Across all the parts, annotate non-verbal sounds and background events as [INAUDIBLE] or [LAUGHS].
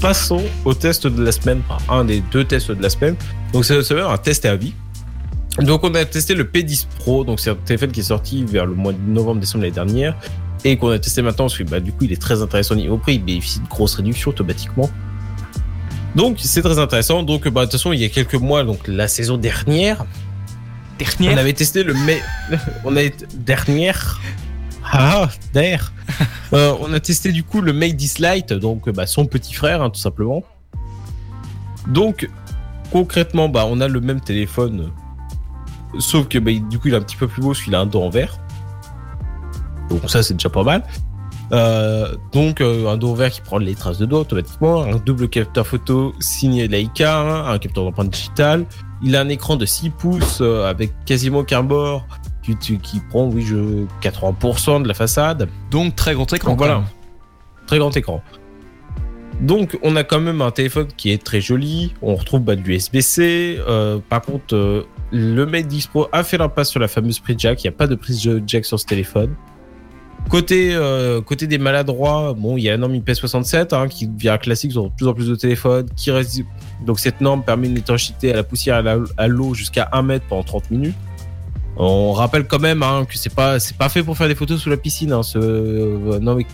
passons au test de la semaine, un des deux tests de la semaine. Donc c'est un test à vie. Donc on a testé le P10 Pro, donc c'est un téléphone qui est sorti vers le mois de novembre-décembre l'année dernière et qu'on a testé maintenant parce que bah, du coup il est très intéressant niveau prix, il bénéficie de grosses réductions automatiquement. Donc c'est très intéressant. Donc bah, de toute façon il y a quelques mois, donc la saison dernière, dernière, on avait testé le mais [LAUGHS] on a dernière. Ah, d'air. [LAUGHS] Euh, on a testé du coup le Mate 10 Lite, donc bah, son petit frère, hein, tout simplement. Donc concrètement, bah, on a le même téléphone, sauf que bah, du coup il est un petit peu plus beau, parce qu'il a un dos en verre. Donc ça c'est déjà pas mal. Euh, donc euh, un dos vert qui prend les traces de doigts automatiquement, un double capteur photo signé Leica, hein, un capteur d'empreinte digitale. Il a un écran de 6 pouces euh, avec quasiment qu'un bord qui, qui, prend oui je 80% de la façade. Donc très grand écran. voilà, très grand écran. Donc on a quand même un téléphone qui est très joli. On retrouve bah, de l'USB-C. par contre, le Mate 10 Pro a fait l'impasse sur la fameuse prise jack. Il n'y a pas de prise jack sur ce téléphone. Côté, euh, côté des maladroits, bon, il y a la norme IP67 hein, qui devient classique sur de plus en plus de téléphones. Qui. Donc cette norme permet une étanchéité à la poussière et à l'eau jusqu'à 1 mètre pendant 30 minutes. On rappelle quand même hein, que c'est pas c'est pas fait pour faire des photos sous la piscine. Hein, ce, euh, non mais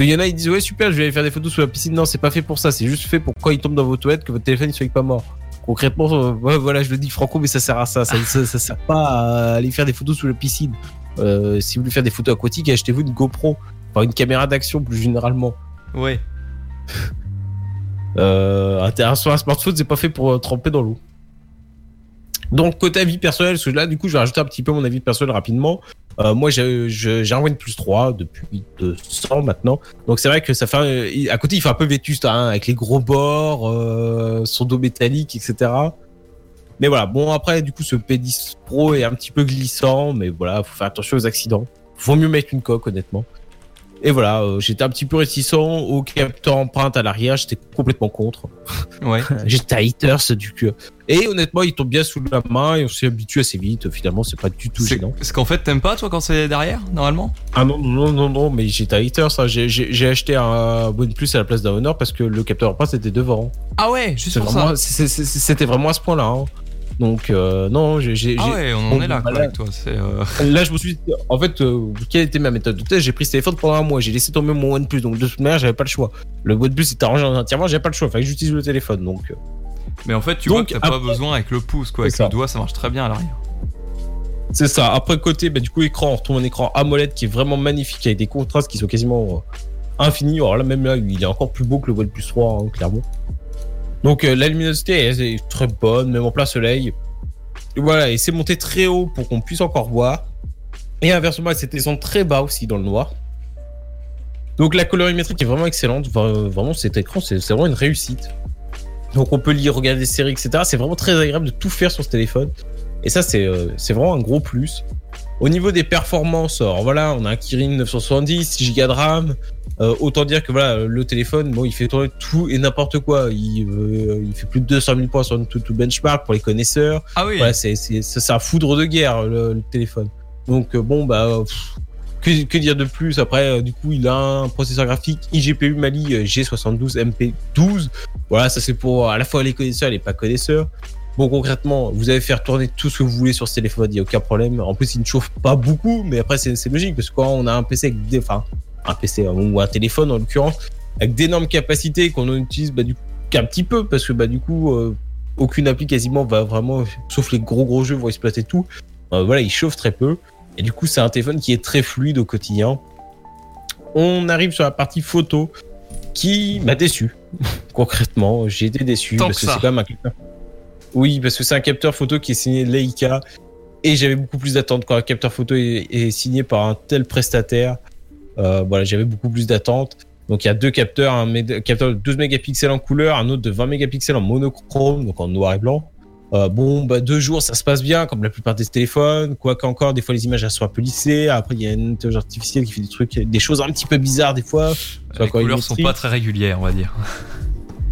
y en a ils disent ouais super je vais aller faire des photos sous la piscine. Non c'est pas fait pour ça. C'est juste fait pour quand il tombe dans vos toilettes que votre téléphone ne soit pas mort. Concrètement euh, voilà je le dis franco mais ça sert à ça. Ça, ça, ça sert pas à aller faire des photos sous la piscine. Euh, si vous voulez faire des photos aquatiques, achetez-vous une GoPro, enfin une caméra d'action plus généralement. Ouais. euh, sur un smartphone, c'est pas fait pour tremper dans l'eau. Donc côté avis personnel, parce que là du coup je vais rajouter un petit peu mon avis personnel rapidement. Euh, moi j'ai un OnePlus 3 depuis 200 maintenant. Donc c'est vrai que ça fait à côté il fait un peu vétuste hein, avec les gros bords, son dos métallique, etc. Mais voilà, bon après du coup ce P10 Pro est un petit peu glissant, mais voilà, faut faire attention aux accidents. Faut mieux mettre une coque honnêtement. Et voilà, euh, j'étais un petit peu réticent au capteur empreinte à l'arrière, j'étais complètement contre. Ouais. [LAUGHS] j'étais haters du cul. Et honnêtement, il tombe bien sous la main et on s'y habitue assez vite. Finalement, c'est pas du tout gênant. Est-ce qu'en fait, t'aimes pas toi quand c'est derrière, normalement? Ah non, non, non, non, mais j'étais haters. ça. J'ai acheté un OnePlus à la place d'un Honor parce que le capteur empreinte était devant. Ah ouais, juste pour ça. C'était vraiment à ce point-là. Hein. Donc euh, non, j'ai. Ah ouais, on en est là quoi, avec toi. Euh... Là, je me suis. En fait, euh, quelle était ma méthode de test? J'ai pris ce téléphone pendant un mois. J'ai laissé tomber mon OnePlus. Donc de toute manière, j'avais pas le choix. Le OnePlus était arrangé entièrement. J'avais pas le choix. Fallait que j'utilise le téléphone. Donc. Mais en fait, tu vois que t'as pas besoin avec le pouce quoi. Avec le doigt, ça marche très bien à l'arrière. C'est ça. Après côté, bah, du coup, écran, on retrouve un écran AMOLED qui est vraiment magnifique avec des contrastes qui sont quasiment infinis. Alors là, même là, il est encore plus beau que le OnePlus 3, hein, clairement. Donc la luminosité est très bonne, même en plein soleil. Voilà, et c'est monté très haut pour qu'on puisse encore voir. Et inversement, c'est descendu très bas aussi dans le noir. Donc la colorimétrie est vraiment excellente. Vraiment, cet écran, c'est vraiment une réussite. Donc on peut lire, regarder des séries, etc. C'est vraiment très agréable de tout faire sur ce téléphone. Et ça, c'est euh, vraiment un gros plus. Au niveau des performances, alors voilà, on a un Kirin 970, 6 Go de RAM. Euh, autant dire que voilà, le téléphone, bon, il fait tourner tout et n'importe quoi. Il, euh, il, fait plus de 200 000 points sur tout, tout benchmark pour les connaisseurs. Ah oui. Voilà, c'est un foudre de guerre le, téléphone. Donc euh, bon bah que, que, dire de plus? Après, du coup, il a un processeur graphique iGPU Mali G72 MP12. Voilà, ça c'est pour à la fois les connaisseurs et les pas connaisseurs. Bon, concrètement, vous allez faire tourner tout ce que vous voulez sur ce téléphone, il n'y a aucun problème. En plus, il ne chauffe pas beaucoup, mais après, c'est logique, parce que quand on a un PC avec des, enfin, un PC ou un téléphone en l'occurrence, avec d'énormes capacités qu'on utilise bah, du qu'un petit peu, parce que bah, du coup, euh, aucune appli quasiment va vraiment, sauf les gros gros jeux, vont exploiter tout. Euh, voilà, il chauffe très peu. Et du coup, c'est un téléphone qui est très fluide au quotidien. On arrive sur la partie photo qui m'a déçu. [LAUGHS] Concrètement, j'ai été déçu parce que, c'est quand même un oui, parce que c'est un capteur photo qui est signé Leica. Et j'avais beaucoup plus d'attentes quand un capteur photo est, signé par un tel prestataire. Euh, voilà, j'avais beaucoup plus d'attentes. Donc il y a deux capteurs, un capteur de 12 mégapixels en couleur, un autre de 20 mégapixels en monochrome, donc en noir et blanc. Euh, bon, bah, deux jours, ça se passe bien, comme la plupart des téléphones. Quoi qu'encore, des fois, les images elles sont un peu lissées. Après, il y a une intelligence artificielle qui fait des trucs, des choses un petit peu bizarres des fois. Les couleurs sont pas très régulières, on va dire.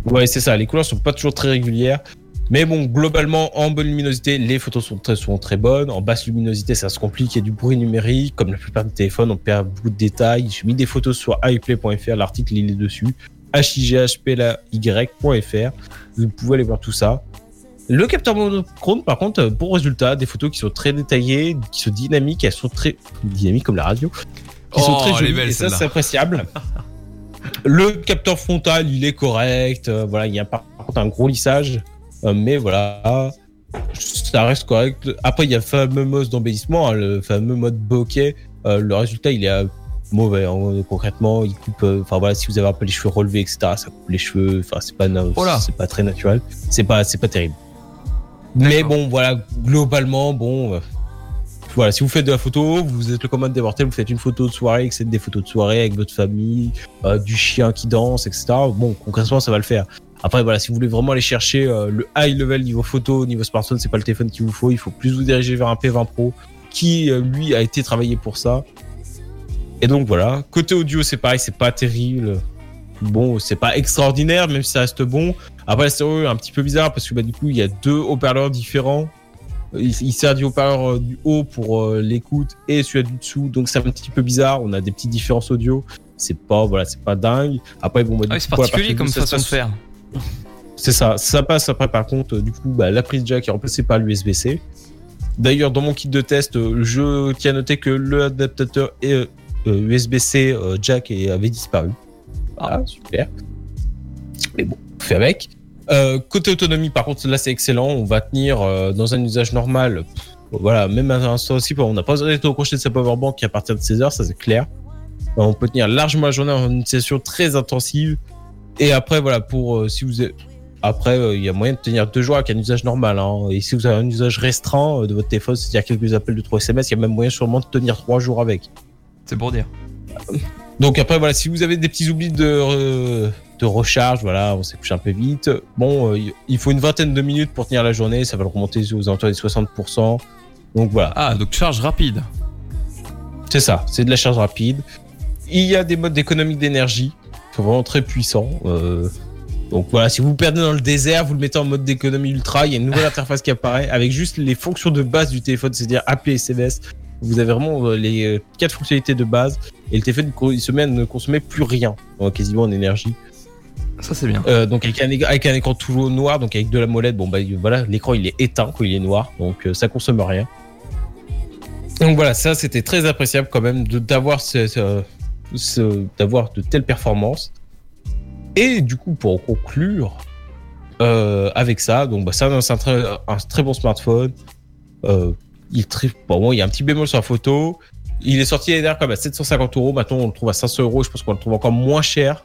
Ouais, c'est ça. Les couleurs sont pas toujours très régulières. Mais bon, globalement, en bonne luminosité, les photos sont très, sont très bonnes. En basse luminosité, ça se complique. Il y a du bruit numérique. Comme la plupart des téléphones, on perd beaucoup de détails. J'ai mis des photos sur iPlay.fr. L'article, il est dessus. highplay.fr. Vous pouvez aller voir tout ça. Le capteur monochrome, par contre, pour résultat, des photos qui sont très détaillées, qui sont dynamiques, elles sont très dynamiques comme la radio, qui sont Oh, très elle est jolies, belle, et ça c'est appréciable. [LAUGHS] Le capteur frontal, il est correct. euh, voilà, il y a par contre un gros lissage, euh, mais voilà, ça reste correct. Après, il y a le fameux mode d'embellissement, hein, le fameux mode bokeh. Euh, le résultat, il est euh, mauvais. hein, concrètement, il coupe. euh, Enfin voilà, si vous avez un peu les cheveux relevés, etc., ça coupe les cheveux. Enfin, c'est pas, Oh c'est pas très naturel. C'est pas, c'est pas terrible. Mais bon, voilà, globalement, bon. euh, voilà, si vous faites de la photo, vous êtes le commande des mortels, vous faites une photo de soirée, que c'est des photos de soirée avec votre famille, euh, du chien qui danse, etc. Bon, concrètement, ça va le faire. Après, voilà, si vous voulez vraiment aller chercher euh, le high level niveau photo, niveau smartphone, c'est pas le téléphone qu'il vous faut. Il faut plus vous diriger vers un P20 Pro qui, euh, lui, a été travaillé pour ça. Et donc voilà. Côté audio, c'est pareil, c'est pas terrible. Bon, c'est pas extraordinaire, même si ça reste bon. Après, la stéréo est un petit peu bizarre parce que bah, du coup, il y a deux haut-parleurs différents. Il, il sert du haut-parleur euh, du haut pour l'écoute et celui du dessous, donc c'est un petit peu bizarre. On a des petites différences audio. C'est pas, voilà, c'est pas dingue. Après, bon, bah, Ah du oui, c'est particulier comme façon se de faire. C'est ça, ça passe après par contre, euh, du coup, bah, la prise jack est remplacée par l'USB-C. D'ailleurs, dans mon kit de test, euh, je tiens à noter que le adaptateur et, euh, euh, USB-C euh, jack avait disparu. Ah, super. Mais bon, on fait avec. Euh, côté autonomie, par contre, là c'est excellent. On va tenir dans un usage normal. Pff, voilà, même à un instant aussi, on n'a pas besoin d'être au crochet de sa powerbank à partir de 16 heures, ça c'est clair. On peut tenir largement la journée en utilisation très intensive. Et après, voilà, pour euh, si vous êtes- après, euh, il y a moyen de tenir deux jours avec un usage normal. hein. Et si vous avez un usage restreint euh, de votre téléphone, c'est-à-dire quelques appels de 3 SMS, il y a même moyen sûrement de tenir trois jours avec. C'est pour dire. Donc après, voilà, si vous avez des petits oublis de, euh, de recharge, voilà, on s'est couché un peu vite. Bon, il faut une vingtaine de minutes pour tenir la journée, ça va le remonter aux alentours des 60%. Donc voilà, Ah, donc charge rapide. c'est ça, c'est de la charge rapide. Il y a des modes d'économie d'énergie, sont vraiment très puissants. euh, donc voilà, si vous vous perdez dans le désert, vous le mettez en mode d'économie ultra, il y a une nouvelle [LAUGHS] interface qui apparaît avec juste les fonctions de base du téléphone, c'est-à-dire appeler SMS. Vous avez vraiment euh, les euh, quatre fonctionnalités de base et le téléphone il se met à ne consommer plus rien, quasiment en énergie. Ça, c'est bien. Euh, donc avec un, avec un écran tout noir, donc avec de la molette, bon bah voilà, l'écran il est éteint quand il est noir, donc euh, ça consomme rien. Donc voilà, ça c'était très appréciable quand même d'avoir ce- d'avoir de telles performances. Et du coup pour conclure euh, avec ça, donc bah, ça c'est un très, un très bon smartphone. Euh, il très, bon, bon, il y a un petit bémol sur la photo. Il est sorti l'année dernière comme à 750 euros. Maintenant, on le trouve à 500 euros. Je pense qu'on le trouve encore moins cher.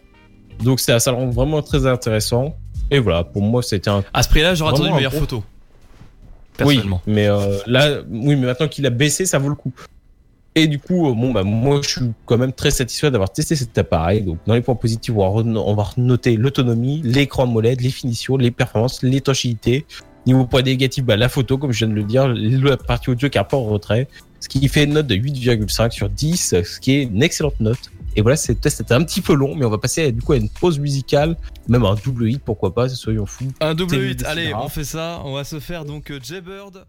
Donc, ça, ça le rend vraiment très intéressant. Et voilà, pour moi, c'était un. À ce prix-là, j'aurais attendu une un meilleure photo. Personnellement. Oui, mais euh, là, oui, mais maintenant qu'il a baissé, ça vaut le coup. Et du coup, euh, bon, bah, moi, je suis quand même très satisfait d'avoir testé cet appareil. Donc, dans les points positifs, on va, re- on va noter l'autonomie, l'écran AMOLED, les finitions, les performances, l'étanchéité. Niveau point négatif, bah, la photo, comme je viens de le dire, la partie audio qui est un peu en retrait. Ce qui fait une note de 8,5 sur 10, ce qui est une excellente note. Et voilà, ce test était un petit peu long, mais on va passer du coup à une pause musicale, même un double hit, pourquoi pas, soyons fous. Un double 8, allez, on fait ça. On va se faire donc Jaybird